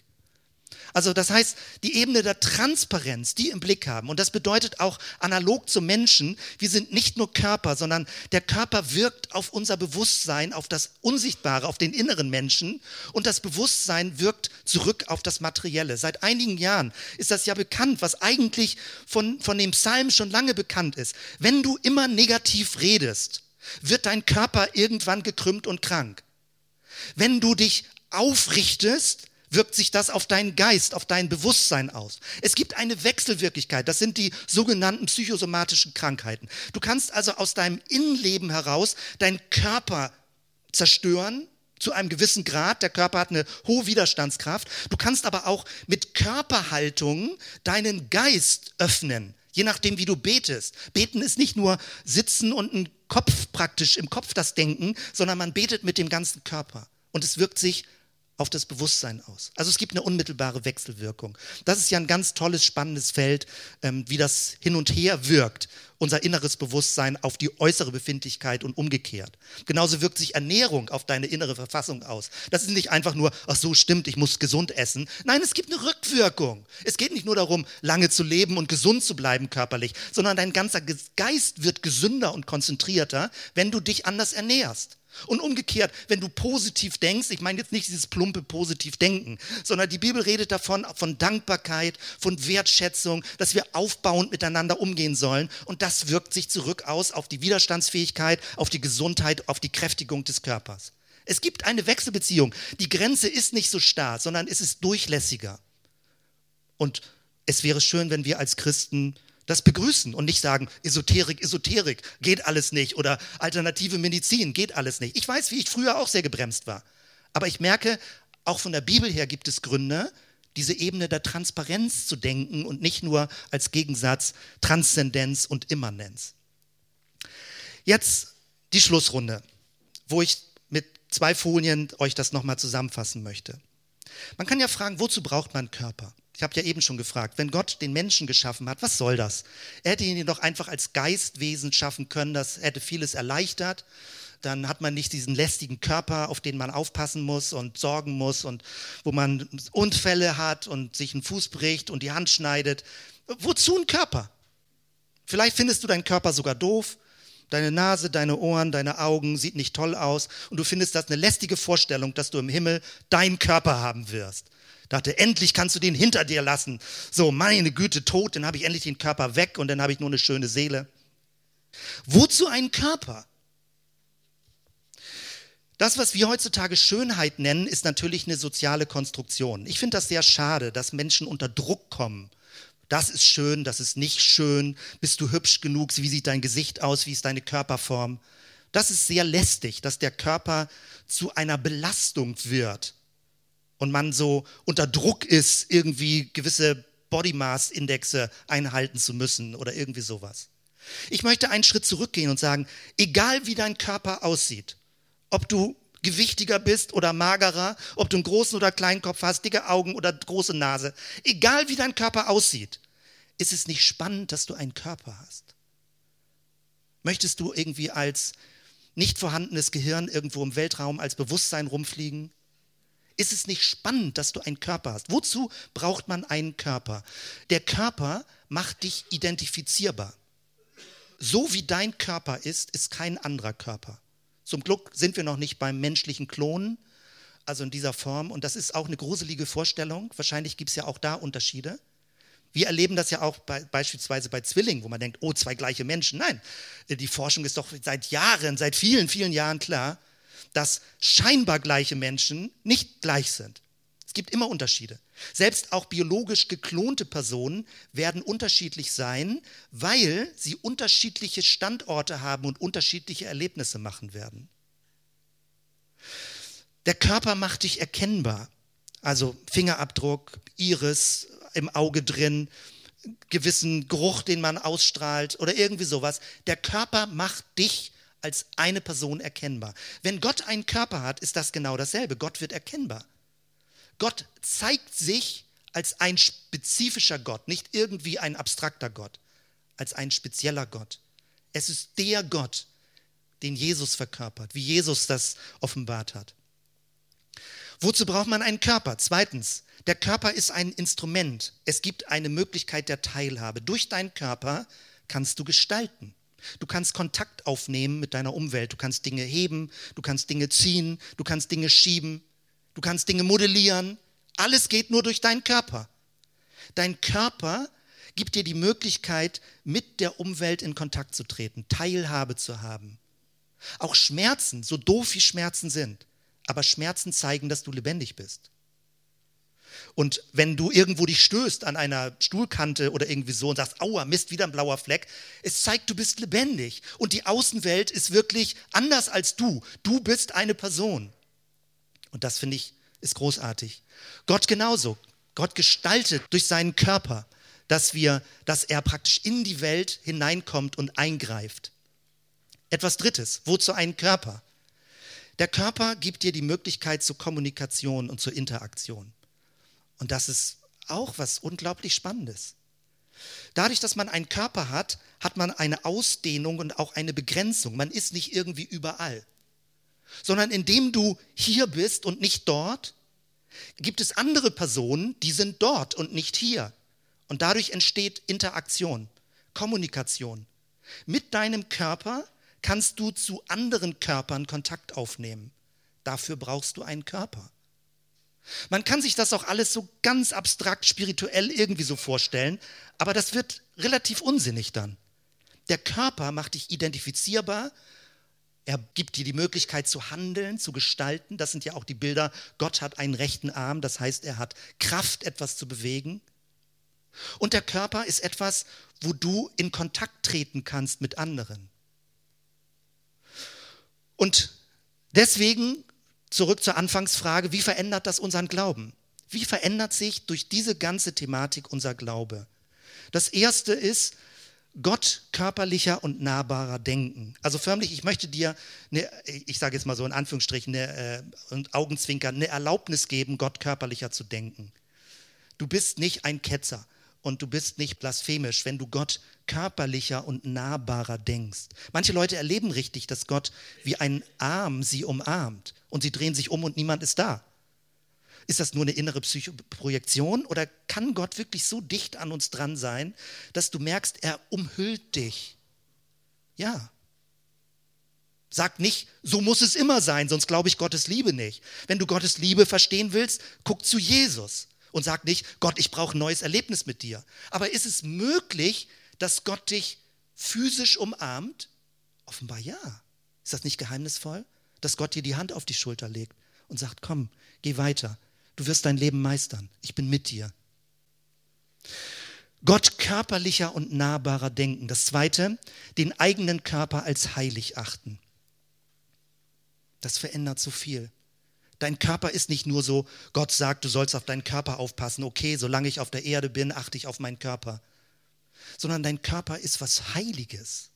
Also das heißt, die Ebene der Transparenz, die im Blick haben. Und das bedeutet auch analog zum Menschen, wir sind nicht nur Körper, sondern der Körper wirkt auf unser Bewusstsein, auf das Unsichtbare, auf den inneren Menschen. Und das Bewusstsein wirkt zurück auf das Materielle. Seit einigen Jahren ist das ja bekannt, was eigentlich von, von dem Psalm schon lange bekannt ist. Wenn du immer negativ redest, wird dein Körper irgendwann gekrümmt und krank. Wenn du dich aufrichtest, wirkt sich das auf deinen Geist, auf dein Bewusstsein aus. Es gibt eine Wechselwirklichkeit, das sind die sogenannten psychosomatischen Krankheiten. Du kannst also aus deinem Innenleben heraus deinen Körper zerstören, zu einem gewissen Grad. Der Körper hat eine hohe Widerstandskraft. Du kannst aber auch mit Körperhaltung deinen Geist öffnen, je nachdem, wie du betest. Beten ist nicht nur sitzen und ein Kopf praktisch im Kopf das Denken, sondern man betet mit dem ganzen Körper. Und es wirkt sich auf das Bewusstsein aus. Also es gibt eine unmittelbare Wechselwirkung. Das ist ja ein ganz tolles, spannendes Feld, ähm, wie das hin und her wirkt, unser inneres Bewusstsein auf die äußere Befindlichkeit und umgekehrt. Genauso wirkt sich Ernährung auf deine innere Verfassung aus. Das ist nicht einfach nur, ach so stimmt, ich muss gesund essen. Nein, es gibt eine Rückwirkung. Es geht nicht nur darum, lange zu leben und gesund zu bleiben körperlich, sondern dein ganzer Geist wird gesünder und konzentrierter, wenn du dich anders ernährst. Und umgekehrt, wenn du positiv denkst, ich meine jetzt nicht dieses plumpe positiv denken, sondern die Bibel redet davon, von Dankbarkeit, von Wertschätzung, dass wir aufbauend miteinander umgehen sollen. Und das wirkt sich zurück aus auf die Widerstandsfähigkeit, auf die Gesundheit, auf die Kräftigung des Körpers. Es gibt eine Wechselbeziehung. Die Grenze ist nicht so starr, sondern es ist durchlässiger. Und es wäre schön, wenn wir als Christen das begrüßen und nicht sagen, Esoterik, Esoterik, geht alles nicht oder alternative Medizin, geht alles nicht. Ich weiß, wie ich früher auch sehr gebremst war. Aber ich merke, auch von der Bibel her gibt es Gründe, diese Ebene der Transparenz zu denken und nicht nur als Gegensatz Transzendenz und Immanenz. Jetzt die Schlussrunde, wo ich mit zwei Folien euch das nochmal zusammenfassen möchte. Man kann ja fragen, wozu braucht man Körper? Ich habe ja eben schon gefragt, wenn Gott den Menschen geschaffen hat, was soll das? Er hätte ihn doch einfach als Geistwesen schaffen können, das hätte vieles erleichtert. Dann hat man nicht diesen lästigen Körper, auf den man aufpassen muss und sorgen muss und wo man Unfälle hat und sich einen Fuß bricht und die Hand schneidet. Wozu ein Körper? Vielleicht findest du deinen Körper sogar doof. Deine Nase, deine Ohren, deine Augen sieht nicht toll aus und du findest das eine lästige Vorstellung, dass du im Himmel deinen Körper haben wirst. Dachte, endlich kannst du den hinter dir lassen. So, meine Güte, tot, dann habe ich endlich den Körper weg und dann habe ich nur eine schöne Seele. Wozu ein Körper? Das, was wir heutzutage Schönheit nennen, ist natürlich eine soziale Konstruktion. Ich finde das sehr schade, dass Menschen unter Druck kommen. Das ist schön, das ist nicht schön. Bist du hübsch genug? Wie sieht dein Gesicht aus? Wie ist deine Körperform? Das ist sehr lästig, dass der Körper zu einer Belastung wird und man so unter Druck ist, irgendwie gewisse Body Mass Indexe einhalten zu müssen oder irgendwie sowas. Ich möchte einen Schritt zurückgehen und sagen, egal wie dein Körper aussieht, ob du gewichtiger bist oder magerer, ob du einen großen oder kleinen Kopf hast, dicke Augen oder große Nase, egal wie dein Körper aussieht, ist es nicht spannend, dass du einen Körper hast. Möchtest du irgendwie als nicht vorhandenes Gehirn irgendwo im Weltraum als Bewusstsein rumfliegen? Ist es nicht spannend, dass du einen Körper hast? Wozu braucht man einen Körper? Der Körper macht dich identifizierbar. So wie dein Körper ist, ist kein anderer Körper. Zum Glück sind wir noch nicht beim menschlichen Klonen, also in dieser Form. Und das ist auch eine gruselige Vorstellung. Wahrscheinlich gibt es ja auch da Unterschiede. Wir erleben das ja auch bei, beispielsweise bei Zwillingen, wo man denkt, oh, zwei gleiche Menschen. Nein, die Forschung ist doch seit Jahren, seit vielen, vielen Jahren klar dass scheinbar gleiche Menschen nicht gleich sind. Es gibt immer Unterschiede. Selbst auch biologisch geklonte Personen werden unterschiedlich sein, weil sie unterschiedliche Standorte haben und unterschiedliche Erlebnisse machen werden. Der Körper macht dich erkennbar. Also Fingerabdruck, Iris im Auge drin, gewissen Geruch, den man ausstrahlt oder irgendwie sowas. Der Körper macht dich als eine Person erkennbar. Wenn Gott einen Körper hat, ist das genau dasselbe. Gott wird erkennbar. Gott zeigt sich als ein spezifischer Gott, nicht irgendwie ein abstrakter Gott, als ein spezieller Gott. Es ist der Gott, den Jesus verkörpert, wie Jesus das offenbart hat. Wozu braucht man einen Körper? Zweitens, der Körper ist ein Instrument. Es gibt eine Möglichkeit der Teilhabe. Durch deinen Körper kannst du gestalten. Du kannst Kontakt aufnehmen mit deiner Umwelt. Du kannst Dinge heben, du kannst Dinge ziehen, du kannst Dinge schieben, du kannst Dinge modellieren. Alles geht nur durch deinen Körper. Dein Körper gibt dir die Möglichkeit, mit der Umwelt in Kontakt zu treten, Teilhabe zu haben. Auch Schmerzen, so doof wie Schmerzen sind, aber Schmerzen zeigen, dass du lebendig bist. Und wenn du irgendwo dich stößt an einer Stuhlkante oder irgendwie so und sagst, aua, Mist, wieder ein blauer Fleck, es zeigt, du bist lebendig. Und die Außenwelt ist wirklich anders als du. Du bist eine Person. Und das finde ich ist großartig. Gott genauso. Gott gestaltet durch seinen Körper, dass wir, dass er praktisch in die Welt hineinkommt und eingreift. Etwas Drittes. Wozu ein Körper? Der Körper gibt dir die Möglichkeit zur Kommunikation und zur Interaktion. Und das ist auch was unglaublich Spannendes. Dadurch, dass man einen Körper hat, hat man eine Ausdehnung und auch eine Begrenzung. Man ist nicht irgendwie überall, sondern indem du hier bist und nicht dort, gibt es andere Personen, die sind dort und nicht hier. Und dadurch entsteht Interaktion, Kommunikation. Mit deinem Körper kannst du zu anderen Körpern Kontakt aufnehmen. Dafür brauchst du einen Körper. Man kann sich das auch alles so ganz abstrakt spirituell irgendwie so vorstellen, aber das wird relativ unsinnig dann. Der Körper macht dich identifizierbar, er gibt dir die Möglichkeit zu handeln, zu gestalten. Das sind ja auch die Bilder, Gott hat einen rechten Arm, das heißt, er hat Kraft, etwas zu bewegen. Und der Körper ist etwas, wo du in Kontakt treten kannst mit anderen. Und deswegen zurück zur Anfangsfrage, wie verändert das unseren Glauben? Wie verändert sich durch diese ganze Thematik unser Glaube? Das erste ist, Gott körperlicher und nahbarer denken. Also förmlich, ich möchte dir, eine, ich sage jetzt mal so in Anführungsstrichen, eine, äh, Augenzwinker, eine Erlaubnis geben, Gott körperlicher zu denken. Du bist nicht ein Ketzer und du bist nicht blasphemisch, wenn du Gott körperlicher und nahbarer denkst. Manche Leute erleben richtig, dass Gott wie ein Arm sie umarmt und sie drehen sich um und niemand ist da. Ist das nur eine innere Projektion oder kann Gott wirklich so dicht an uns dran sein, dass du merkst, er umhüllt dich? Ja. Sag nicht, so muss es immer sein, sonst glaube ich Gottes Liebe nicht. Wenn du Gottes Liebe verstehen willst, guck zu Jesus und sag nicht, Gott, ich brauche ein neues Erlebnis mit dir. Aber ist es möglich, dass Gott dich physisch umarmt? Offenbar ja. Ist das nicht geheimnisvoll? Dass Gott dir die Hand auf die Schulter legt und sagt, komm, geh weiter. Du wirst dein Leben meistern. Ich bin mit dir. Gott körperlicher und nahbarer denken. Das zweite, den eigenen Körper als heilig achten. Das verändert so viel. Dein Körper ist nicht nur so, Gott sagt, du sollst auf deinen Körper aufpassen. Okay, solange ich auf der Erde bin, achte ich auf meinen Körper. Sondern dein Körper ist was Heiliges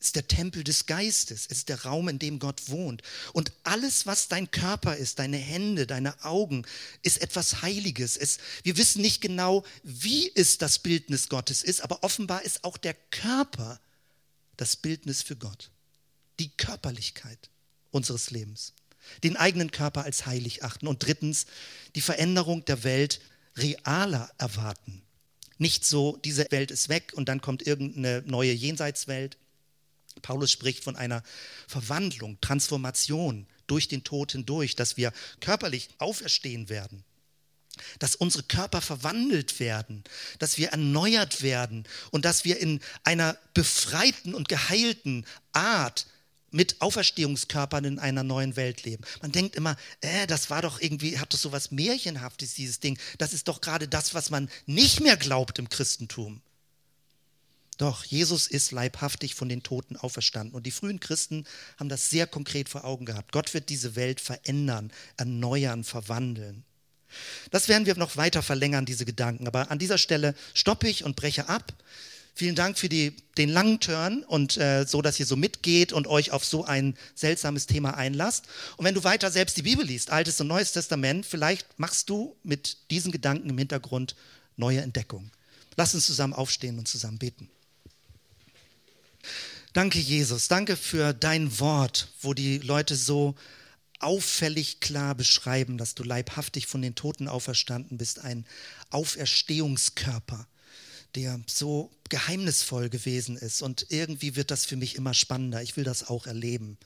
ist der Tempel des Geistes, ist der Raum, in dem Gott wohnt. Und alles, was dein Körper ist, deine Hände, deine Augen, ist etwas Heiliges. Es, wir wissen nicht genau, wie es das Bildnis Gottes ist, aber offenbar ist auch der Körper das Bildnis für Gott. Die Körperlichkeit unseres Lebens. Den eigenen Körper als heilig achten. Und drittens, die Veränderung der Welt realer erwarten. Nicht so, diese Welt ist weg und dann kommt irgendeine neue Jenseitswelt Paulus spricht von einer Verwandlung, Transformation durch den Tod hindurch, dass wir körperlich auferstehen werden, dass unsere Körper verwandelt werden, dass wir erneuert werden und dass wir in einer befreiten und geheilten Art mit Auferstehungskörpern in einer neuen Welt leben. Man denkt immer, äh, das war doch irgendwie, hat doch so was Märchenhaftes, dieses Ding. Das ist doch gerade das, was man nicht mehr glaubt im Christentum. Doch, Jesus ist leibhaftig von den Toten auferstanden. Und die frühen Christen haben das sehr konkret vor Augen gehabt. Gott wird diese Welt verändern, erneuern, verwandeln. Das werden wir noch weiter verlängern, diese Gedanken. Aber an dieser Stelle stoppe ich und breche ab. Vielen Dank für die, den langen Turn und äh, so, dass ihr so mitgeht und euch auf so ein seltsames Thema einlasst. Und wenn du weiter selbst die Bibel liest, Altes und Neues Testament, vielleicht machst du mit diesen Gedanken im Hintergrund neue Entdeckungen. Lass uns zusammen aufstehen und zusammen beten. Danke, Jesus. Danke für dein Wort, wo die Leute so auffällig klar beschreiben, dass du leibhaftig von den Toten auferstanden bist, ein Auferstehungskörper, der so geheimnisvoll gewesen ist. Und irgendwie wird das für mich immer spannender. Ich will das auch erleben.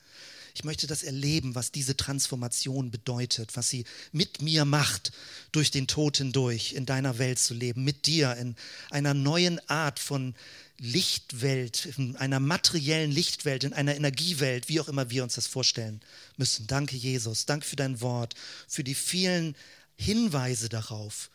Ich möchte das erleben, was diese Transformation bedeutet, was sie mit mir macht, durch den Tod hindurch in deiner Welt zu leben, mit dir in einer neuen Art von Lichtwelt, in einer materiellen Lichtwelt, in einer Energiewelt, wie auch immer wir uns das vorstellen müssen. Danke, Jesus. Danke für dein Wort, für die vielen Hinweise darauf,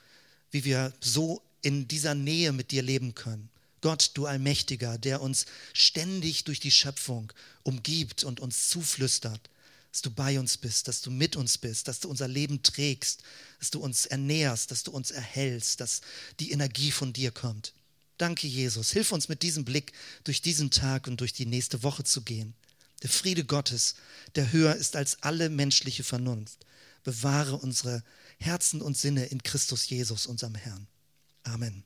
wie wir so in dieser Nähe mit dir leben können. Gott, du Allmächtiger, der uns ständig durch die Schöpfung umgibt und uns zuflüstert, dass du bei uns bist, dass du mit uns bist, dass du unser Leben trägst, dass du uns ernährst, dass du uns erhältst, dass die Energie von dir kommt. Danke, Jesus. Hilf uns mit diesem Blick durch diesen Tag und durch die nächste Woche zu gehen. Der Friede Gottes, der höher ist als alle menschliche Vernunft, bewahre unsere Herzen und Sinne in Christus Jesus, unserem Herrn. Amen.